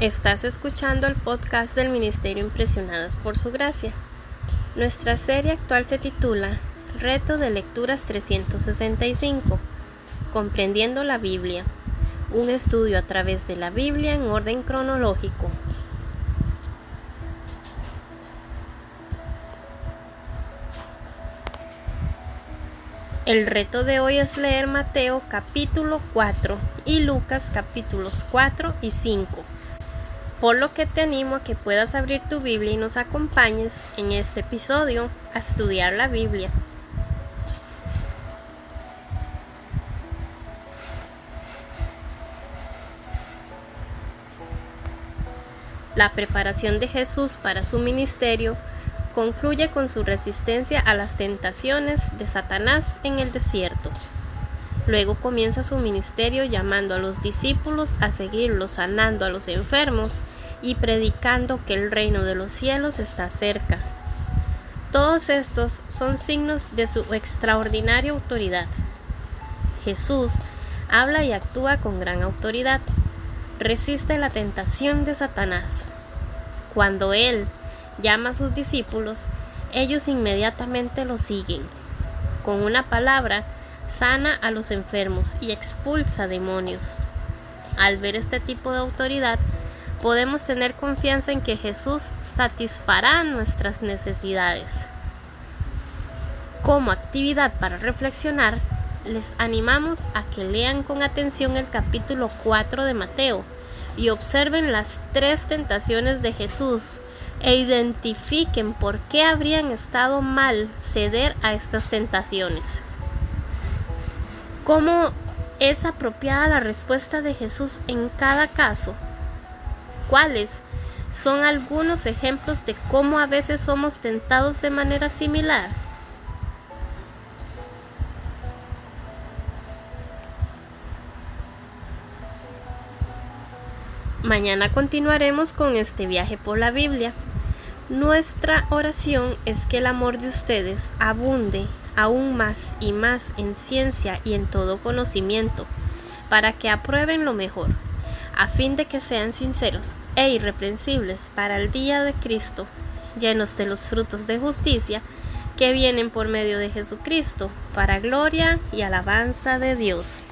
Estás escuchando el podcast del Ministerio Impresionadas por Su Gracia. Nuestra serie actual se titula Reto de Lecturas 365, Comprendiendo la Biblia, un estudio a través de la Biblia en orden cronológico. El reto de hoy es leer Mateo capítulo 4 y Lucas capítulos 4 y 5 por lo que te animo a que puedas abrir tu Biblia y nos acompañes en este episodio a estudiar la Biblia. La preparación de Jesús para su ministerio concluye con su resistencia a las tentaciones de Satanás en el desierto. Luego comienza su ministerio llamando a los discípulos a seguirlo, sanando a los enfermos y predicando que el reino de los cielos está cerca. Todos estos son signos de su extraordinaria autoridad. Jesús habla y actúa con gran autoridad. Resiste la tentación de Satanás. Cuando Él llama a sus discípulos, ellos inmediatamente lo siguen. Con una palabra, sana a los enfermos y expulsa demonios. Al ver este tipo de autoridad, podemos tener confianza en que Jesús satisfará nuestras necesidades. Como actividad para reflexionar, les animamos a que lean con atención el capítulo 4 de Mateo y observen las tres tentaciones de Jesús e identifiquen por qué habrían estado mal ceder a estas tentaciones. ¿Cómo es apropiada la respuesta de Jesús en cada caso? ¿Cuáles son algunos ejemplos de cómo a veces somos tentados de manera similar? Mañana continuaremos con este viaje por la Biblia. Nuestra oración es que el amor de ustedes abunde aún más y más en ciencia y en todo conocimiento, para que aprueben lo mejor, a fin de que sean sinceros e irreprensibles para el día de Cristo, llenos de los frutos de justicia que vienen por medio de Jesucristo, para gloria y alabanza de Dios.